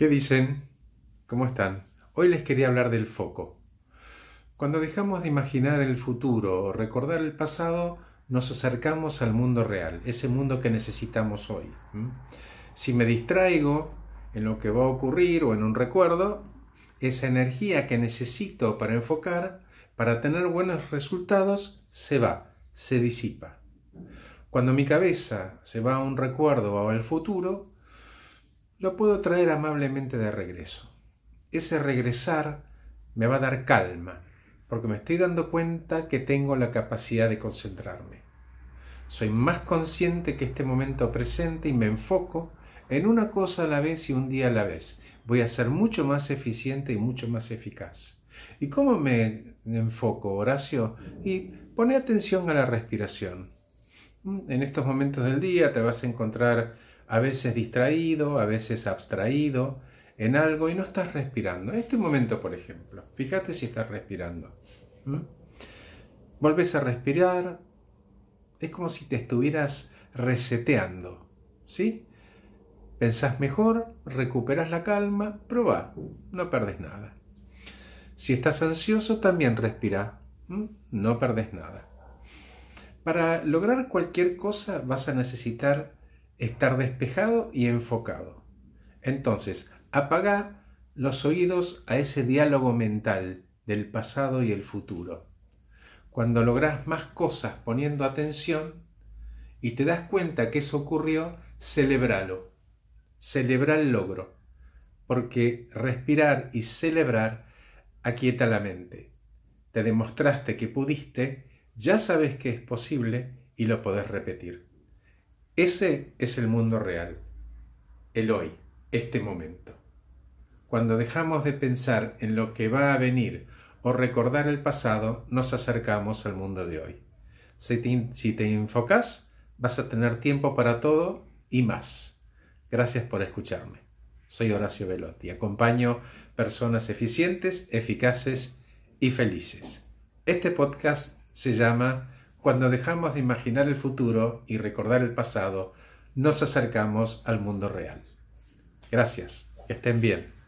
¿Qué dicen? ¿Cómo están? Hoy les quería hablar del foco. Cuando dejamos de imaginar el futuro o recordar el pasado, nos acercamos al mundo real, ese mundo que necesitamos hoy. Si me distraigo en lo que va a ocurrir o en un recuerdo, esa energía que necesito para enfocar, para tener buenos resultados, se va, se disipa. Cuando mi cabeza se va a un recuerdo o al futuro, lo puedo traer amablemente de regreso. Ese regresar me va a dar calma, porque me estoy dando cuenta que tengo la capacidad de concentrarme. Soy más consciente que este momento presente y me enfoco en una cosa a la vez y un día a la vez. Voy a ser mucho más eficiente y mucho más eficaz. ¿Y cómo me enfoco, Horacio? Y pone atención a la respiración. En estos momentos del día te vas a encontrar a veces distraído, a veces abstraído en algo y no estás respirando. En este momento, por ejemplo, fíjate si estás respirando. Volves a respirar, es como si te estuvieras reseteando, ¿sí? Pensás mejor, recuperas la calma, probá, no perdes nada. Si estás ansioso, también respira, no perdes nada. Para lograr cualquier cosa vas a necesitar estar despejado y enfocado. Entonces, apaga los oídos a ese diálogo mental del pasado y el futuro. Cuando logras más cosas poniendo atención y te das cuenta que eso ocurrió, celebralo. Celebra el logro, porque respirar y celebrar aquieta la mente. Te demostraste que pudiste ya sabes que es posible y lo podés repetir. Ese es el mundo real, el hoy, este momento. Cuando dejamos de pensar en lo que va a venir o recordar el pasado, nos acercamos al mundo de hoy. Si te, enfocas, vas a tener tiempo para todo y más. Gracias por escucharme. Soy Horacio Velotti. Acompaño personas eficientes, eficaces y felices. Este podcast se llama Cuando dejamos de imaginar el futuro y recordar el pasado, nos acercamos al mundo real. Gracias, que estén bien.